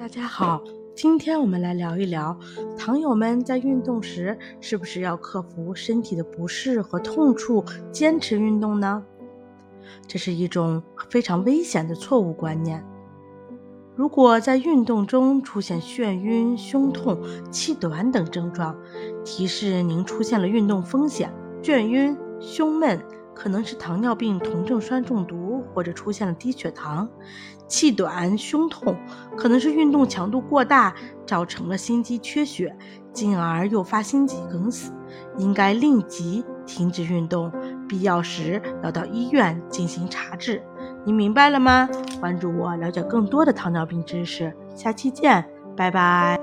大家好，今天我们来聊一聊，糖友们在运动时是不是要克服身体的不适和痛处，坚持运动呢？这是一种非常危险的错误观念。如果在运动中出现眩晕、胸痛、气短等症状，提示您出现了运动风险。眩晕、胸闷。可能是糖尿病酮症酸中毒，或者出现了低血糖；气短、胸痛，可能是运动强度过大，造成了心肌缺血，进而诱发心肌梗死，应该立即停止运动，必要时要到医院进行查治。你明白了吗？关注我，了解更多的糖尿病知识。下期见，拜拜。